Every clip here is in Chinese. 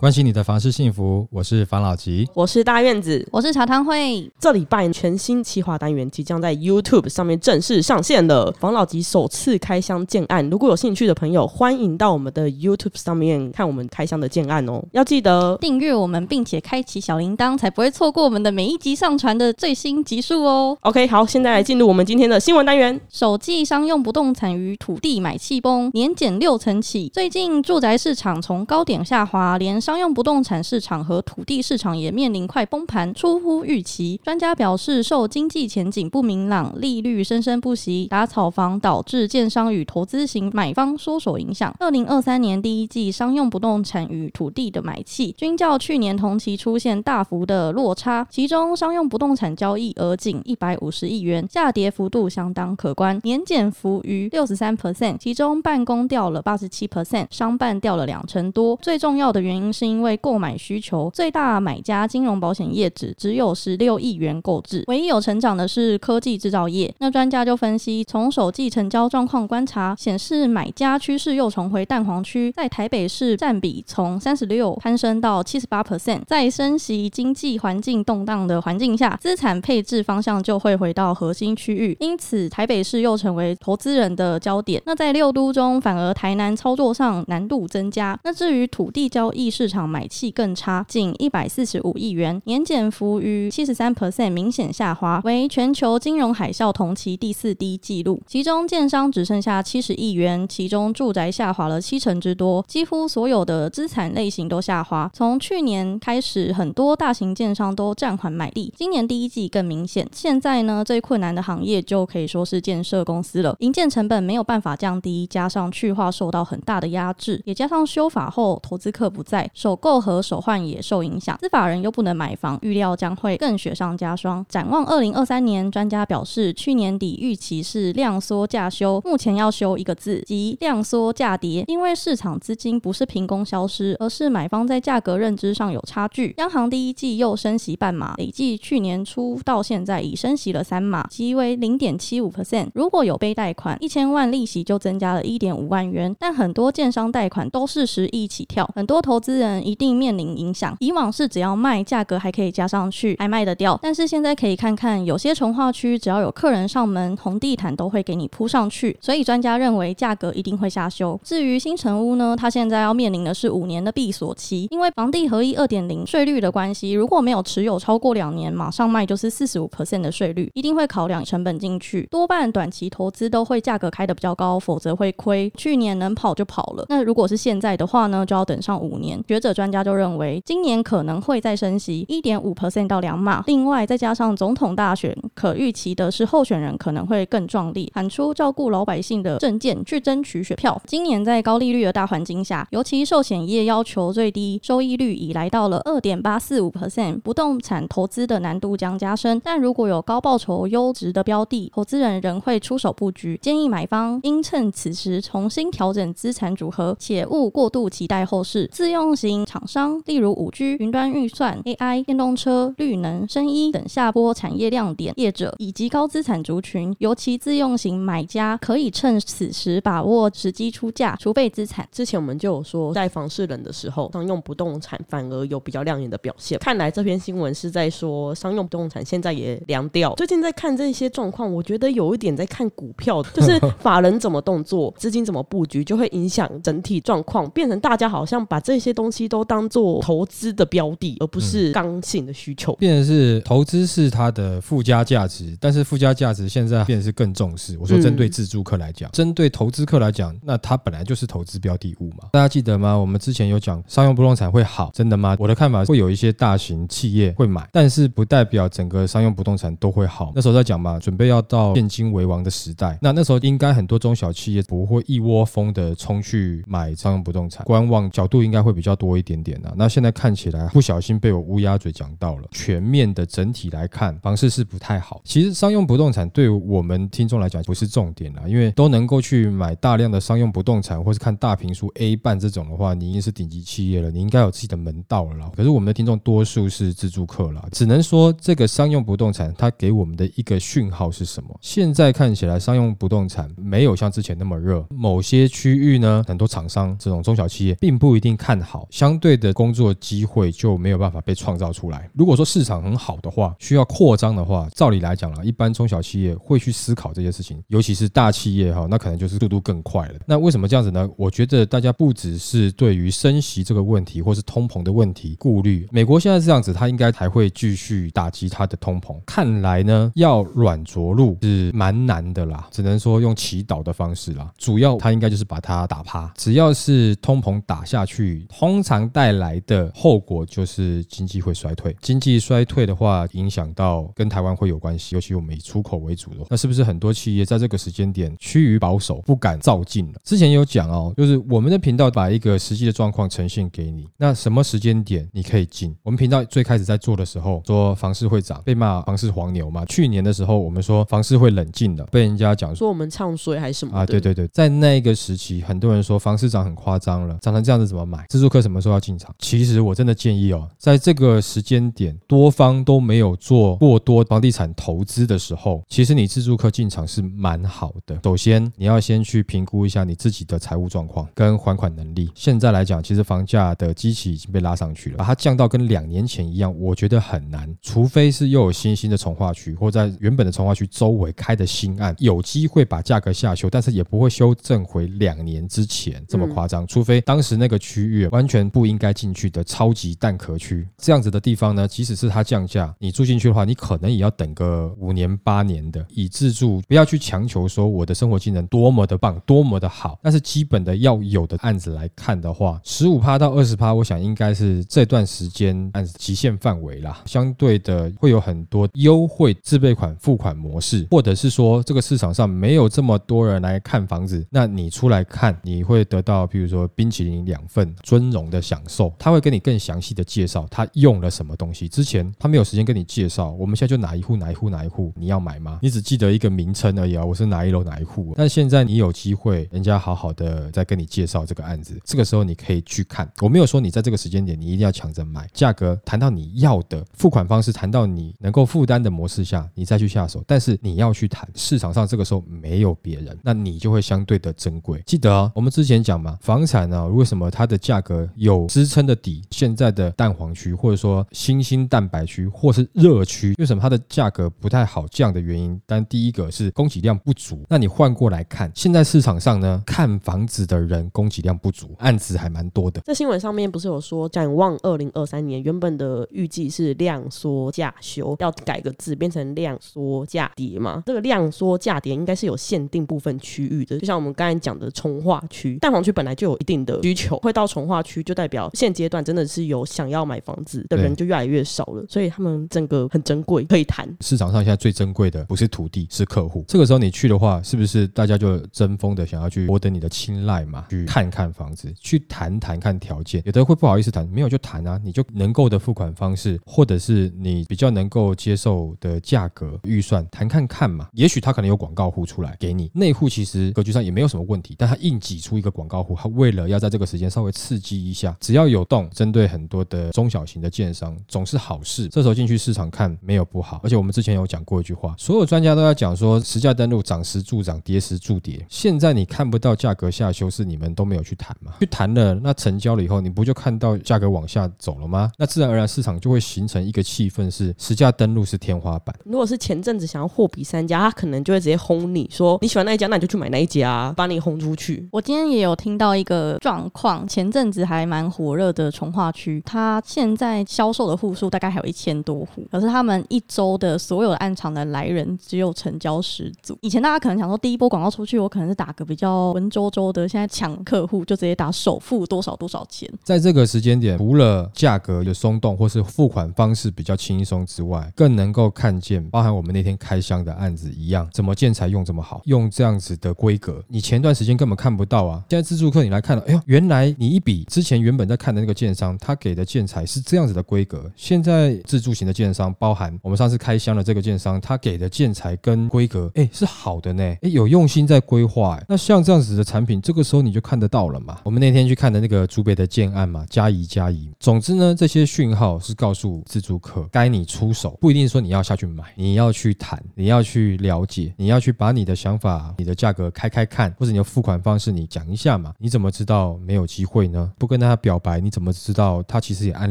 关心你的房事幸福，我是房老吉，我是大院子，我是茶汤会。这礼拜全新企划单元即将在 YouTube 上面正式上线了，房老吉首次开箱建案。如果有兴趣的朋友，欢迎到我们的 YouTube 上面看我们开箱的建案哦。要记得订阅我们，并且开启小铃铛，才不会错过我们的每一集上传的最新集数哦。OK，好，现在来进入我们今天的新闻单元。首季商用不动产与土地买气崩，年减六成起。最近住宅市场从高点下滑，连商用不动产市场和土地市场也面临快崩盘，出乎预期。专家表示，受经济前景不明朗、利率生生不息、打炒房导致建商与投资型买方缩手影响。二零二三年第一季商用不动产与土地的买气均较去年同期出现大幅的落差，其中商用不动产交易额仅一百五十亿元，下跌幅度相当可观，年减幅逾六十三 percent，其中办公掉了八十七 percent，商办掉了两成多。最重要的原因是是因为购买需求最大买家金融保险业只只有十六亿元购置，唯一有成长的是科技制造业。那专家就分析，从首季成交状况观察，显示买家趋势又重回蛋黄区，在台北市占比从三十六攀升到七十八 percent。在升息、经济环境动荡的环境下，资产配置方向就会回到核心区域，因此台北市又成为投资人的焦点。那在六都中，反而台南操作上难度增加。那至于土地交易市场买气更差，仅一百四十五亿元，年减幅逾七十三 percent，明显下滑，为全球金融海啸同期第四低纪录。其中建商只剩下七十亿元，其中住宅下滑了七成之多，几乎所有的资产类型都下滑。从去年开始，很多大型建商都暂缓买地，今年第一季更明显。现在呢，最困难的行业就可以说是建设公司了，营建成本没有办法降低，加上去化受到很大的压制，也加上修法后投资客不在，首购和首换也受影响，司法人又不能买房，预料将会更雪上加霜。展望二零二三年，专家表示，去年底预期是量缩价修，目前要修一个字，即量缩价跌，因为市场资金不是凭空消失，而是买方在价格认知上有差距。央行第一季又升息半码，累计去年初到现在已升息了三码，即为零点七五 percent。如果有背贷款，一千万利息就增加了一点五万元，但很多建商贷款都是十亿起跳，很多投资人一定面临影响。以往是只要卖，价格还可以加上去，还卖得掉。但是现在可以看看，有些从化区，只要有客人上门，红地毯都会给你铺上去。所以专家认为价格一定会下修。至于新城屋呢，它现在要面临的是五年的闭锁期，因为房地合一二点零税率的关系，如果没有持有超过两年，马上卖就是四十五 percent 的税率，一定会考量成本进去。多半短期投资都会价格开得比较高，否则会亏。去年能跑就跑了，那如果是现在的话呢，就要等上五年。学者专家就认为，今年可能会再升息一点五 percent 到两码，另外再加上总统大选，可预期的是候选人可能会更壮丽，喊出照顾老百姓的政见去争取选票。今年在高利率的大环境下，尤其寿险业要求最低收益率已来到了二点八四五 percent，不动产投资的难度将加深。但如果有高报酬优质的标的，投资人仍会出手布局。建议买方应趁此时重新调整资产组合，且勿过度期待后市。自用型厂商，例如五 G、云端预算、AI、电动车、绿能、生医等下波产业亮点业者，以及高资产族群，尤其自用型买家，可以趁此时把握时机出价，储备资产。之前我们就有说，在房市冷的时候，商用不动产反而有比较亮眼的表现。看来这篇新闻是在说，商用不动产现在也凉掉。最近在看这些状况，我觉得有一点在看股票，就是法人怎么动作，资金怎么布局，就会影响整体状况，变成大家好像把这些东西都当做投资的标的，而不是刚性的需求。变成是投资是它的附加价值，但是附加价值现在变成是更重视。我说针对自住客来讲，针对投资客来讲，那它本来就是投资标的物嘛。大家记得吗？我们之前有讲商用不动产会好，真的吗？我的看法会有一些大型企业会买，但是不代表整个商用不动产都会好。那时候在讲嘛，准备要到现金为王的时代，那那时候应该很多中小企业不会一窝蜂的冲去买商用不动产，观望角度应该会比较多一点点啊。那现在看起来不小心被我乌鸦嘴讲到了，全面的整体来看，房市是不太好。其实商用不动产对我们听众来讲不是重点啦，因为都能够去买大量的商用不动产，或是看大平数 A 办这种的话，你已经是顶级企业了，你应该有自己的门道了。可是我们的听众多数是自住客啦，只能说这个商用不动产它给我们的一个讯号是什么？现在看起来商用不动产没有像之前那么热，某些区域呢，很多厂商这种中小企业并不一定看好，相对的工作机会就没有办法被创造出来。如果说市场很好的话，需要扩张的话，照理来讲啦，一般中小企业会去思考这些事情，尤其是大企业哈，那可能就是速度更快了。那为什么这样子呢？我觉得大家不只是对于升息这个问题，或是通膨的问题顾虑。美国现在这样子，它应该还会继续打击它的通膨。看来呢，要软着陆是蛮难的啦，只能说用祈祷的方式啦。主要它应该就是把它打趴。只要是通膨打下去，通常带来的后果就是经济会衰退。经济衰退的话，影响到跟台湾会有关系，尤其我们以出口为主的，那是不是很多企业在这个时间点趋于保守，不敢造进了？之前有讲哦，就是我们的频道把一个实际的状况呈现给你，那什么时间点你可以进？我们频道最开始在做的时候，说房市会涨，被骂房市黄牛嘛。去年的时候，我们说房市会冷静的，被人家讲说我们唱衰还是什么啊？对对对，在那个时期，很多人说房市涨很夸张了，涨成这样子怎么买？自住客什么时候要进场？其实我真的建议哦，在这个时间点，多方都没有做过多房地产投资的时候，其实你自住客进场是蛮好的。首先，你要先去评估一下你自己的财务状况跟还款能力。现在来讲，其实房价的基期已经被拉上去了，把它降到跟两年前一样，我觉得很难。除非是又有新兴的从化区，或在原本的从化区周围开的新案，有机会把价格下修，但是也不会修正回两年之前这么夸张。除非当时那个区域完全不应该进去的超级蛋壳区，这样子的地方呢，即使是它降价，你住进去的话，你可能也要等个五年八年的。以自住，不要去强求说我的生活技能多么的棒，多么的好，但是基本的要有的案子来看的话，十五趴到二十趴，我想应该是这段时间按极限范围啦。相对的会有很多优惠自备款付款模式，或者是说这个市场上没有这么多人来看房子，那你出来看，你会得到比如说冰淇淋两份，尊荣的享受。他会跟你更详细的介绍他用了什么东西。之前他没有时间跟你介绍，我们现在就哪一户哪一户哪一户你要买吗？你只记得一个名称而已啊，我是哪一楼哪一户。但现在你有机会，人家好好的在跟你介绍这个案子，这个时候你可以去看。我没有说你在这个时间点你一定要抢着买，价格谈到你要的，付款方式谈到你能够负担的模式下，你再去下手。但是你要去谈，市场上这个时候没有别人，那你就会相对的珍贵。记得啊，我们之前讲嘛，房产呢，为什么它的价格有支撑的底？现在的蛋黄区，或者说新兴蛋白区，或是热区，为什么它的价格不太好降的原因？但第一个是供给量不足。那你换过来看，现在市场上呢，看房子的人供给量不足，案子还蛮多的。在新闻上面不是有说，展望二零二三年，原本的预计是量缩价修，要改个字变成量缩价跌吗？这个量缩价跌应该是有限定部分区域的，就像我们刚才讲的从化区，蛋黄区本来就有一定的需求，会到从化区就代表现阶段真的是有想要买房子的人就越来越少了，所以他们整个很珍贵，可以谈。市场上现在最珍贵的不是土地，是客户。这个时候你去的话，是不是大家就争锋的想要去博得你的青睐嘛？去看看房子，去谈谈看条件，有的会不好意思谈，没有就谈啊，你就能够的付款方式，或者是你比较能够接受的价格预算，谈看看嘛。也许他可能有广告户出来给你，内户其实格局上也没有什么问题，但他硬挤出一个广告户，他为了要在这个时间稍微刺激一下，只要有动，针对很多的中小型的建商总是好事。这时候进去市场看没有不好，而且我们之前有讲过一句话，所有专家都在讲说，实价登录涨时助涨，跌时助跌。现在你看不到价格下修，是你们都没有去谈吗？去谈了，那成交了以后，你不就看到价格往下走了吗？那自然而然市场就会形成一个气氛，是实价登录是天花板。如果是前阵子想要货比三家，他可能就会直接轰你说，你喜欢那一家，那你就去买那一家，把你轰出去。我今天也有听到一个状况，前阵子还还蛮火热的从化区，它现在销售的户数大概还有一千多户，可是他们一周的所有的案场的来人只有成交十组。以前大家可能想说，第一波广告出去，我可能是打个比较文绉绉的，现在抢客户就直接打首付多少多少钱。在这个时间点，除了价格的松动或是付款方式比较轻松之外，更能够看见，包含我们那天开箱的案子一样，怎么建材用这么好，用这样子的规格，你前段时间根本看不到啊。现在自助客你来看了，哎呦，原来你一比之前。前原本在看的那个建商，他给的建材是这样子的规格，现在自助型的建商，包含我们上次开箱的这个建商，他给的建材跟规格，哎，是好的呢，哎，有用心在规划。那像这样子的产品，这个时候你就看得到了嘛。我们那天去看的那个竹北的建案嘛，加宜加宜。总之呢，这些讯号是告诉自助客，该你出手，不一定说你要下去买，你要去谈，你要去了解，你要去把你的想法、你的价格开开看，或者你的付款方式你讲一下嘛。你怎么知道没有机会呢？不跟他表白，你怎么知道他其实也暗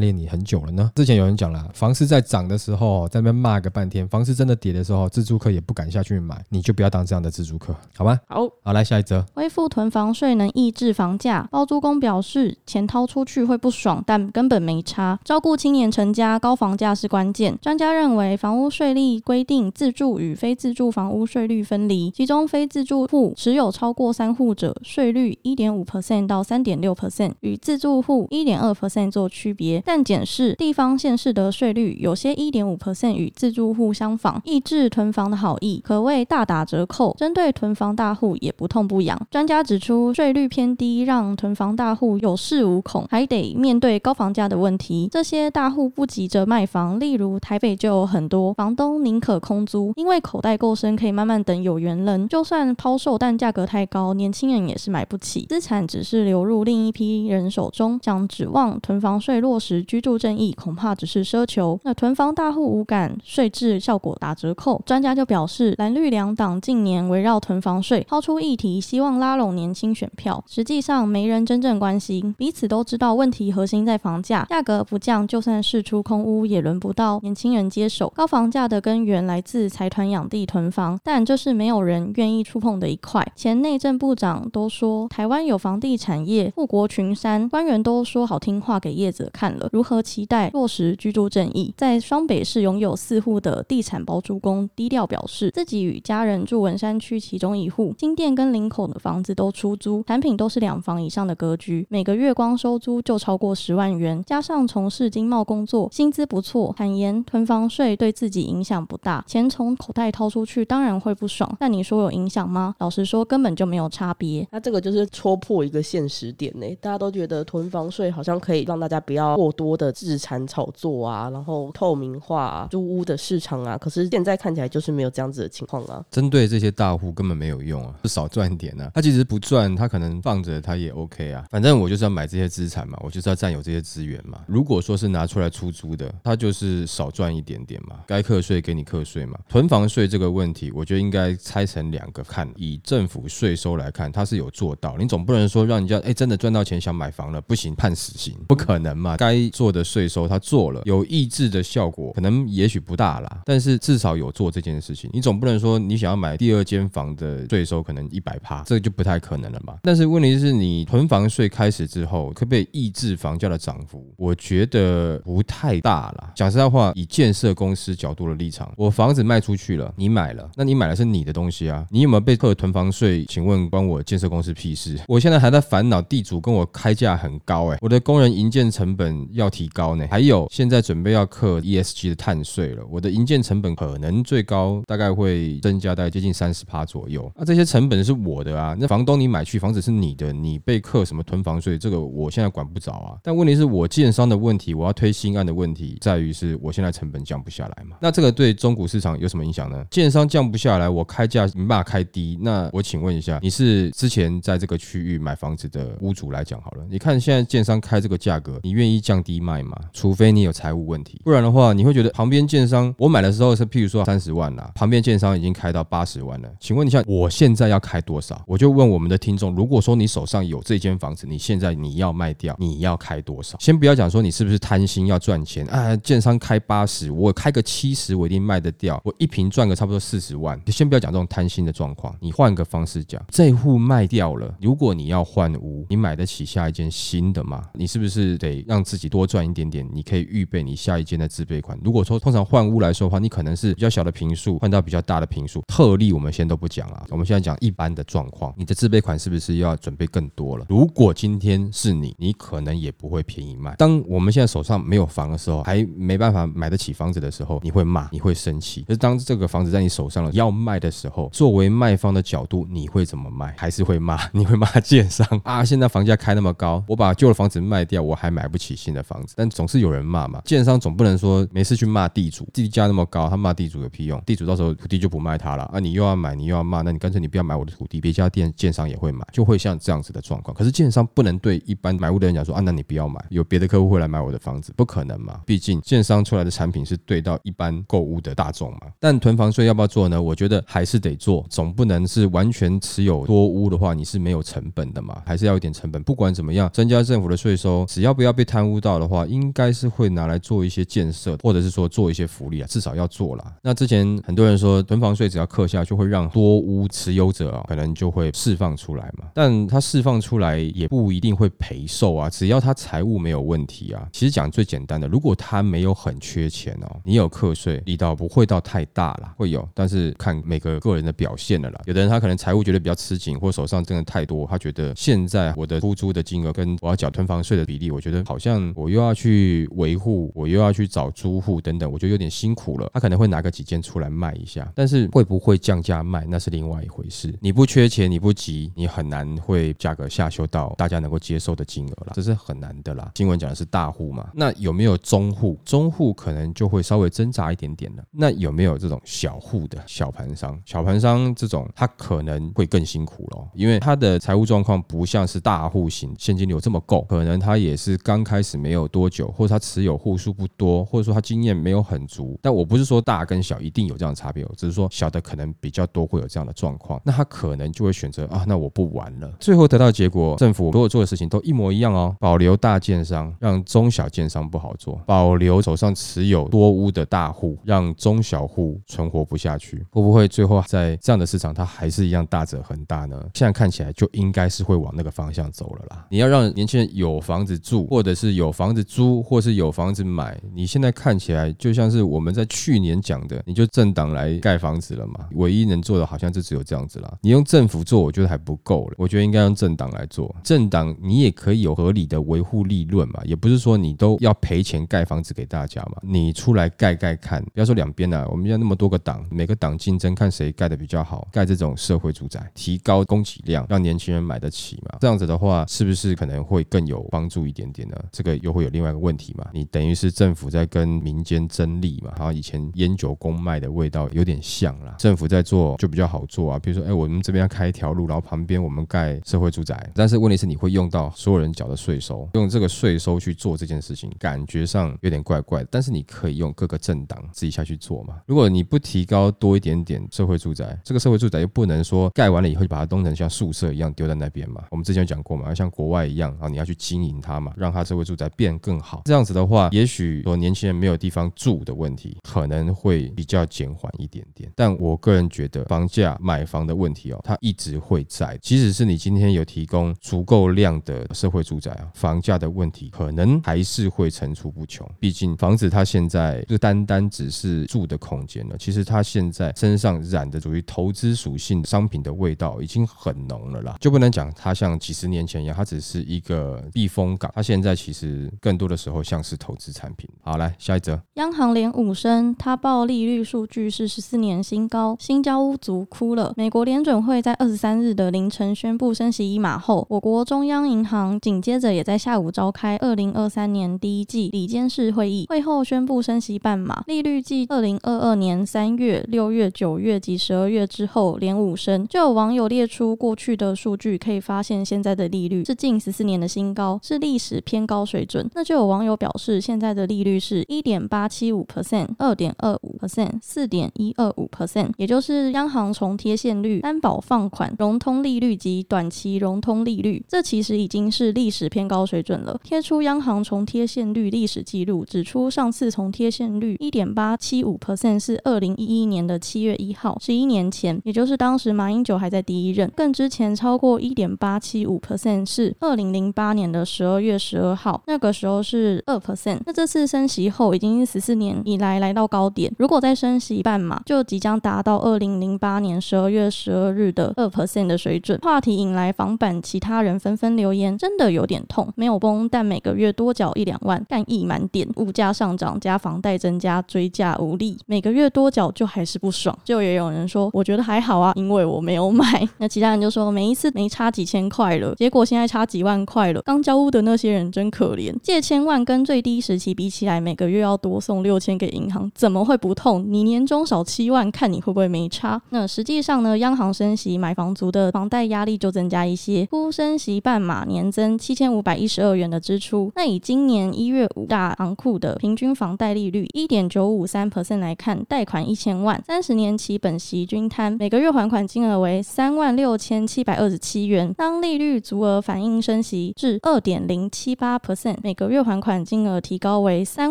恋你很久了呢？之前有人讲了，房市在涨的时候，在那边骂个半天；房市真的跌的时候，自住客也不敢下去买，你就不要当这样的自住客，好吗？好，好，来下一则。恢复囤房税能抑制房价，包租公表示，钱掏出去会不爽，但根本没差。照顾青年成家，高房价是关键。专家认为，房屋税率规定自住与非自住房屋税率分离，其中非自住户持有超过三户者，税率一点五 percent 到三点六 percent，与自住户一点二 percent 做区别。但检视地方县市的税率，有些一点五 percent 与自住户相仿，抑制囤房的好意可谓大打折扣。针对囤房大户也不痛不痒。专家指出，税率偏低，让囤房大户有恃无恐，还得面对高房价的问题。这些大户不急着卖房，例如台北就有很多房东宁可空租，因为口袋够深，可以慢慢等有缘人。就算抛售，但价格太高，年轻人也是买不起，资产只是流入另一批人手中。想指望囤房税落实居住正义，恐怕只是奢求。那囤房大户无感，税制效果打折扣。专家就表示，蓝绿两党近年围绕囤房税抛出议题，希望拉拢年轻选票，实际上没人真正关心，彼此都知道问题核心在房价，价格不降，就算释出空屋，也轮不到年轻人接手。高房价的根源来自财团养地囤房，但这是没有人愿意触碰的一块。前内政部长都说台湾有房地产业富国群山，官员都说好听话给业者看了，如何期待落实居住正义？在双北市拥有四户的地产包租公低调表示，自己与家人住文山区其中一户，新店跟林口的房子都出租，产品都是两房以上的格局，每个月光收租就超过十万元，加上从事经贸工作，薪资不错。坦言囤房税对自己影响不大，钱从口袋掏出去当然会不爽，但你说有影响吗？老实说根本就没有差别。那这个就是戳破一个现实点呢，大家都觉得囤房税好像可以让大家不要过多的置产炒作啊，然后透明化啊租屋的市场啊，可是现在看起来就是没有这样子的情况啊。针对这些大户根本没有用啊，就少赚点啊。他其实不赚，他可能放着他也 OK 啊。反正我就是要买这些资产嘛，我就是要占有这些资源嘛。如果说是拿出来出租的，他就是少赚一点点嘛，该课税给你课税嘛。囤房税这个问题，我觉得应该拆成两个看。以政府税收来看，他是有做到。你总不能说让人家哎真的赚到钱想买房了，不行判死刑，不可能嘛。该做的税收他做了，有抑制的效果，可能也许不大啦，但是至少有做这件事情。你总不能说你想要买第二间房的税收可能一百趴，这个就不太可能了嘛。但是问题是你囤房税开始之后，可不可以抑制房价的涨幅？我觉得不太大啦。讲实在话，以建设公司角度的立场，我房子卖出去了，你买了，那你买的是你的东西啊，你有没有被课囤房税？请问关我建设公司屁事？我现在还在烦恼地主跟我开价很高哎、我的工人营建成本要提高呢，还有现在准备要克 ESG 的碳税了，我的营建成本可能最高大概会增加大概接近三十趴左右。那、这些成本是我的啊，那房东你买去房子是你的，你被克什么囤房税？这个我现在管不着啊。但问题是我建商的问题，我要推新案的问题在于是我现在成本降不下来嘛？那这个对中古市场有什么影响呢？建商降不下来，我开价没办法开低。那我请问一下，你是之前在这个区域买房子的屋主来讲好了，你看看现在建商开这个价格，你愿意降低卖吗？除非你有财务问题，不然的话，你会觉得旁边建商我买的时候是譬如说三十万啦，旁边建商已经开到八十万了。请问一下，我现在要开多少？我就问我们的听众，如果说你手上有这间房子，你现在你要卖掉，你要开多少？先不要讲说你是不是贪心要赚钱啊，建商开八十，我开个七十，我一定卖得掉，我一平赚个差不多四十万。你先不要讲这种贪心的状况，你换个方式讲，这户卖掉了，如果你要换屋，你买得起下一间新的嘛？你是不是得让自己多赚一点点？你可以预备你下一间的自备款。如果说通常换屋来说的话，你可能是比较小的平数换到比较大的平数，特例我们先都不讲啊，我们现在讲一般的状况，你的自备款是不是要准备更多了？如果今天是你，你可能也不会便宜卖。当我们现在手上没有房的时候，还没办法买得起房子的时候，你会骂，你会生气。可是当这个房子在你手上了，要卖的时候，作为卖方的角度，你会怎么卖？还是会骂？你会骂建商啊？现在房价开那么高，我把旧的房子卖掉，我还买不起新的房子，但总是有人骂嘛。建商总不能说没事去骂地主，地价那么高，他骂地主有屁用？地主到时候土地就不卖他了啊！你又要买，你又要骂，那你干脆你不要买我的土地，别家店建商也会买，就会像这样子的状况。可是建商不能对一般买屋的人讲说啊，那你不要买，有别的客户会来买我的房子，不可能嘛？毕竟建商出来的产品是对到一般购屋的大众嘛。但囤房税要不要做呢？我觉得还是得做，总不能是完全持有多屋的话，你是没有成本的嘛？还是要一点成本。不管怎么样，增加政府的税收，只要不要被贪污到的话，应该是会拿来做一些建设，或者是说做一些福利啊，至少要做啦。那之前很多人说囤房税只要课下，就会让多屋持有者啊，可能就会释放出来嘛。但他释放出来也不一定会赔售啊，只要他财务没有问题啊。其实讲最简单的，如果他没有很缺钱哦，你有课税力道不会到太大啦，会有，但是看每个个人的表现了啦。有的人他可能财务觉得比较吃紧，或手上真的太多，他觉得现在我的出租的金额跟我要缴囤房税的比例，我觉得好像我又要去维护，我又要去找租户等等，我觉得有点辛苦了。他可能会拿个几件出来卖一下，但是会不会降价卖，那是另外一回事。你不缺钱，你不急，你很难会价格下修到大家能够接受的金额了，这是很难的啦。新闻讲的是大户嘛，那有没有中户？中户可能就会稍微挣扎一点点的。那有没有这种小户的小盘商？小盘商这种他可能会更辛苦咯，因为他的财务状况不像是大户型，现金流这么够，可能他也是刚开始没有多久，或者他持有户数不多，或者说他经验没有很足。但我不是说大跟小一定有这样的差别，只是说小的可能比较多会有这样的状况。那他可能就会选择啊，那我不玩了。最后得到结果，政府所有做的事情都一模一样哦，保留大建商，让中小建商不好做，保留手上持有多屋的大户，让中小户存活不下去。会不会最后在这样的市场，它还是一样大者恒大呢？现在看起来就应该是会往那个方向走了啦。你要让年轻人有房子住，或者是有房子租，或是有房子买，你现在看起来就像是我们在去年讲的，你就政党来盖房子了嘛？唯一能做的好像就只有这样子啦。你用政府做，我觉得还不够了。我觉得应该用政党来做。政党你也可以有合理的维护利润嘛，也不是说你都要赔钱盖房子给大家嘛。你出来盖盖看，不要说两边啊，我们现在那么多个党，每个党竞争看谁盖的比较好，盖这种社会住宅，提高供给量，让年轻人买得起嘛。这样子的话，是不是可能可能会更有帮助一点点呢？这个又会有另外一个问题嘛？你等于是政府在跟民间争利嘛？然后以前烟酒公卖的味道有点像啦，政府在做就比较好做啊。比如说，哎，我们这边要开一条路，然后旁边我们盖社会住宅，但是问题是你会用到所有人缴的税收，用这个税收去做这件事情，感觉上有点怪怪的。但是你可以用各个政党自己下去做嘛？如果你不提高多一点点社会住宅，这个社会住宅又不能说盖完了以后就把它弄成像宿舍一样丢在那边嘛？我们之前有讲过嘛，像国外一，然后你要去经营它嘛，让它社会住宅变更好。这样子的话，也许说年轻人没有地方住的问题可能会比较减缓一点点。但我个人觉得，房价买房的问题哦，它一直会在。即使是你今天有提供足够量的社会住宅啊，房价的问题可能还是会层出不穷。毕竟房子它现在就单单只是住的空间了，其实它现在身上染的属于投资属性商品的味道已经很浓了啦，就不能讲它像几十年前一样，它只是一个避风港。它现在其实更多的时候像是投资产品。好，来下一则，央行连五升，它报利率数据是十四年新高，新交屋族哭了。美国联准会在二十三日的凌晨宣布升息一码后，我国中央银行紧接着也在下午召开二零二三年第一季里监事会议，会后宣布升息半码，利率继二零二二年三月、六月、九月及十二月之后连五升。就有网友列出过去的数据，可以发现现在的利率是近十四年的新高，是历史偏高水准。那就有网友表示，现在的利率是一点八七五 percent、二点二五 percent、四点一二五 percent，也就是央行从贴现率、担保放款、融通利率及短期融通利率，这其实已经是历史偏高水准了。贴出央行从贴现率历史记录，指出上次从贴现率一点八七五 percent 是二零一一年的七月一号，十一年前，也就是当时马英九还在第一任。更之前超过一点八七五 percent 是二零零八年的十二月十二号，那个时候是二 percent。那这次升息后，已经是十四年以来来到高点。如果再升息半码，就即将达到二零零八年十二月十二日的二 percent 的水准。话题引来房版其他人纷纷留言，真的有点痛，没有崩，但每个月多缴一两万，干意满点。物价上涨加房贷增加，追价无力，每个月多缴就还是不爽。就也有人说，我觉得还好啊，因为我没有买。那其他人就说，每一次没差几千块了，结果现在差几万万块了。刚交屋的那些人真可怜，借千万跟最低时期比起来，每个月要多送六千给银行，怎么会不痛？你年终少七万，看你会不会没差？那实际上呢，央行升息，买房族的房贷压力就增加一些。初升息半码，年增七千五百一十二元的支出。那以今年一月五大行库的平均房贷利率一点九五三 percent 来看，贷款一千万，三十年期本息均摊，每个月还款金额为三万六千七百二十七元。当利率足额反映升息至二点零七八 percent，每个月还款金额提高为三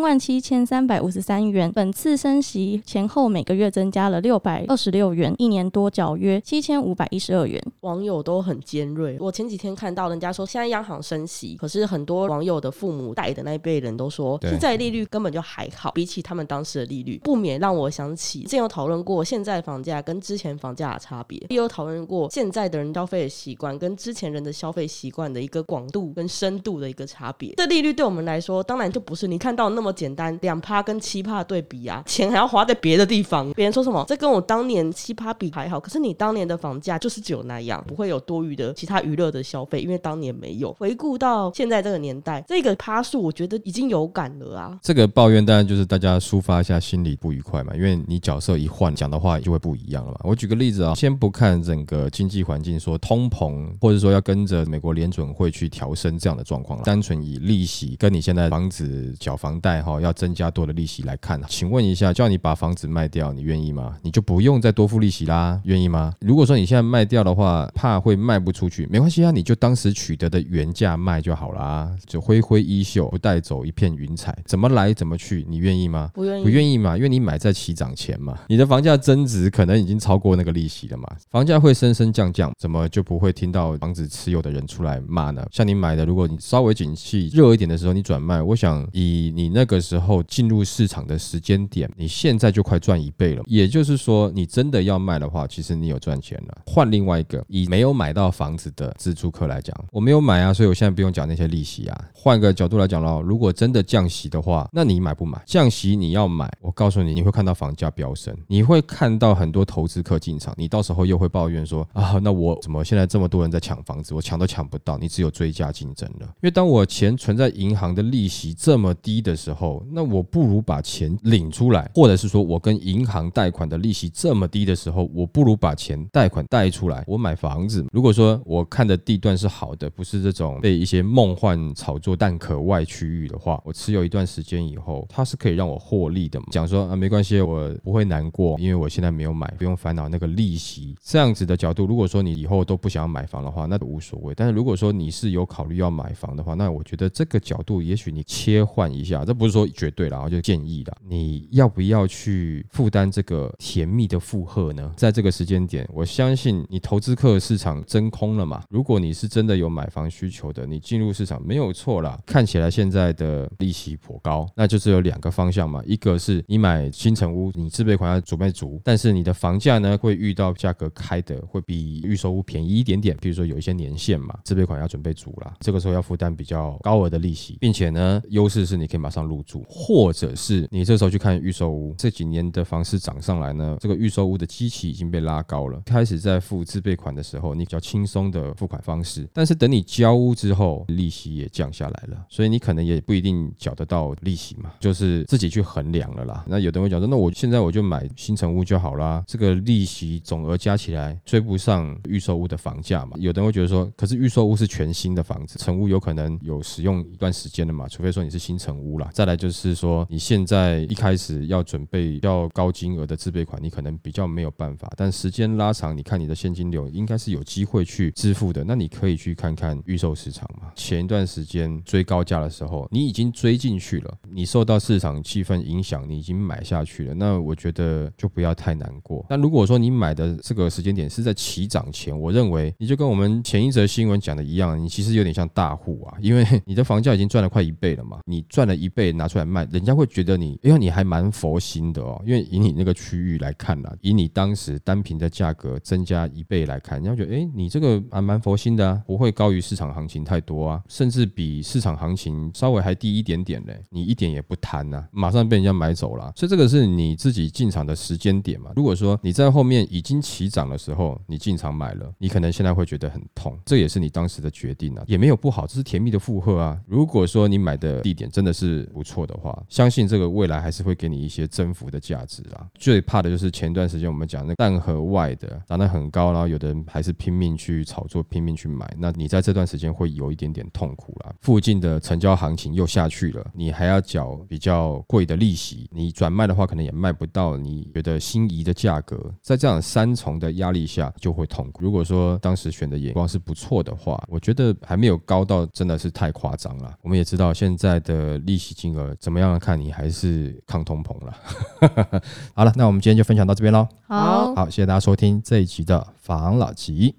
万七千三百五十三元。本次升息前后每个月增加了六百二十六元，一年多缴约七千五百一十二元。网友都很尖锐。我前几天看到人家说，现在央行升息，可是很多网友的父母带的那一辈人都说，现在利率根本就还好，比起他们当时的利率，不免让我想起之前有讨论过现在房价跟之前房价的差别，也有讨论过现在的人消费的习惯跟之前人的消费习惯的一个广度跟深度的一个差别。这利率对我们来说，当然就不是你看到那么简单，两趴跟七趴对比啊，钱还要花在别的地方。别人说什么，这跟我当年七趴比还好，可是你当年的房价就是只有那样，不会有多余的其他娱乐的消费，因为当年没有。回顾到现在这个年代，这个趴数我觉得已经有感了啊。这个抱怨当然就是大家抒发一下心里不愉快嘛，因为你角色一换，讲的话就会不一样了嘛。我举个例子啊，先不看整个经济环境，说通膨，或者说要跟着美国联准会去调升这样的状况了，单纯以利息跟你现在房子缴房贷哈要增加多的利息来看，请问一下，叫你把房子卖掉，你愿意吗？你就不用再多付利息啦，愿意吗？如果说你现在卖掉的话，怕会卖不出去，没关系啊，你就当时取得的原价卖就好啦，就挥挥衣袖，不带走一片云彩，怎么来怎么去，你愿意吗？不愿意，不愿意嘛，因为你买在起涨前嘛，你的房价增值可能已经超过那个利息了嘛，房价会升升降降，怎么就不会听到房子持有的人出来骂呢？像你买的，如果你稍微景气热一点的时候你转卖，我想以你那个时候进入市场的时间点，你现在就快赚一倍了。也就是说，你真的要卖的话，其实你有赚钱了。换另外一个，以没有买到房子的自住客来讲，我没有买啊，所以我现在不用缴那些利息啊。换个角度来讲喽，如果真的降息的话，那你买不买？降息你要买，我告诉你，你会看到房价飙升，你会看到很多投资客进场，你到时候又会抱怨说啊，那我怎么现在这么多人在抢房子，我抢都抢不到，你只有追加竞争了。因为当我钱存在银行的利息这么低的时候，那我不如把钱领出来，或者是说我跟银行贷款的利息这么低的时候，我不如把钱贷款贷出来，我买房子。如果说我看的地段是好的，不是这种被一些梦幻炒作蛋壳外区域的话，我持有一段时间以后，它是可以让我获利的。讲说啊，没关系，我不会难过，因为我现在没有买，不用烦恼那个利息。这样子的角度，如果说你以后都不想要买房的话，那都无所谓。但是如果说你是有考虑要买房的话，那我觉得这个角度，也许你切换一下，这不是说绝对啦，就建议啦，你要不要去负担这个甜蜜的负荷呢？在这个时间点，我相信你投资客市场真空了嘛。如果你是真的有买房需求的，你进入市场没有错啦。看起来现在的利息颇高，那就是有两个方向嘛，一个是你买新城屋，你自备款要准备足，但是你的房价呢会遇到价格开的会比预售屋便宜一点点，比如说有一些年限嘛，自备款要准备为主了，这个时候要负担比较高额的利息，并且呢，优势是你可以马上入住，或者是你这时候去看预售屋，这几年的房市涨上来呢，这个预售屋的基期已经被拉高了，开始在付自备款的时候，你比较轻松的付款方式，但是等你交屋之后，利息也降下来了，所以你可能也不一定缴得到利息嘛，就是自己去衡量了啦。那有的人会讲说，那我现在我就买新城屋就好啦，这个利息总额加起来追不上预售屋的房价嘛。有的人会觉得说，可是预售屋是全新的房子，成屋有可能有使用一段时间的嘛，除非说你是新成屋啦。再来就是说，你现在一开始要准备比较高金额的自备款，你可能比较没有办法，但时间拉长，你看你的现金流应该是有机会去支付的。那你可以去看看预售市场嘛。前一段时间追高价的时候，你已经追进去了，你受到市场气氛影响，你已经买下去了。那我觉得就不要太难过。那如果说你买的这个时间点是在起涨前，我认为你就跟我们前一则新闻讲的一样，你其实有点像大户啊，因为 你的房价已经赚了快一倍了嘛，你赚了一倍拿出来卖，人家会觉得你，哎呀，你还蛮佛心的哦。因为以你那个区域来看啦，以你当时单品的价格增加一倍来看，人家觉得，哎，你这个还蛮佛心的啊，不会高于市场行情太多啊，甚至比市场行情稍微还低一点点嘞，你一点也不贪呐，马上被人家买走了。所以这个是你自己进场的时间点嘛。如果说你在后面已经起涨的时候，你进场买了，你可能现在会觉得很痛，这也是你当时的决决定啊，也没有不好，这是甜蜜的负荷啊。如果说你买的地点真的是不错的话，相信这个未来还是会给你一些增幅的价值啊。最怕的就是前段时间我们讲那淡河外的涨得很高，然后有的人还是拼命去炒作，拼命去买，那你在这段时间会有一点点痛苦啦。附近的成交行情又下去了，你还要缴比较贵的利息，你转卖的话可能也卖不到你觉得心仪的价格，在这样三重的压力下就会痛苦。如果说当时选的眼光是不错的话，我觉得还没有高到真的是太夸张了。我们也知道现在的利息金额怎么样看，你还是抗通膨了。好了，那我们今天就分享到这边喽。好，好，谢谢大家收听这一集的防老集，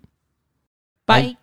拜。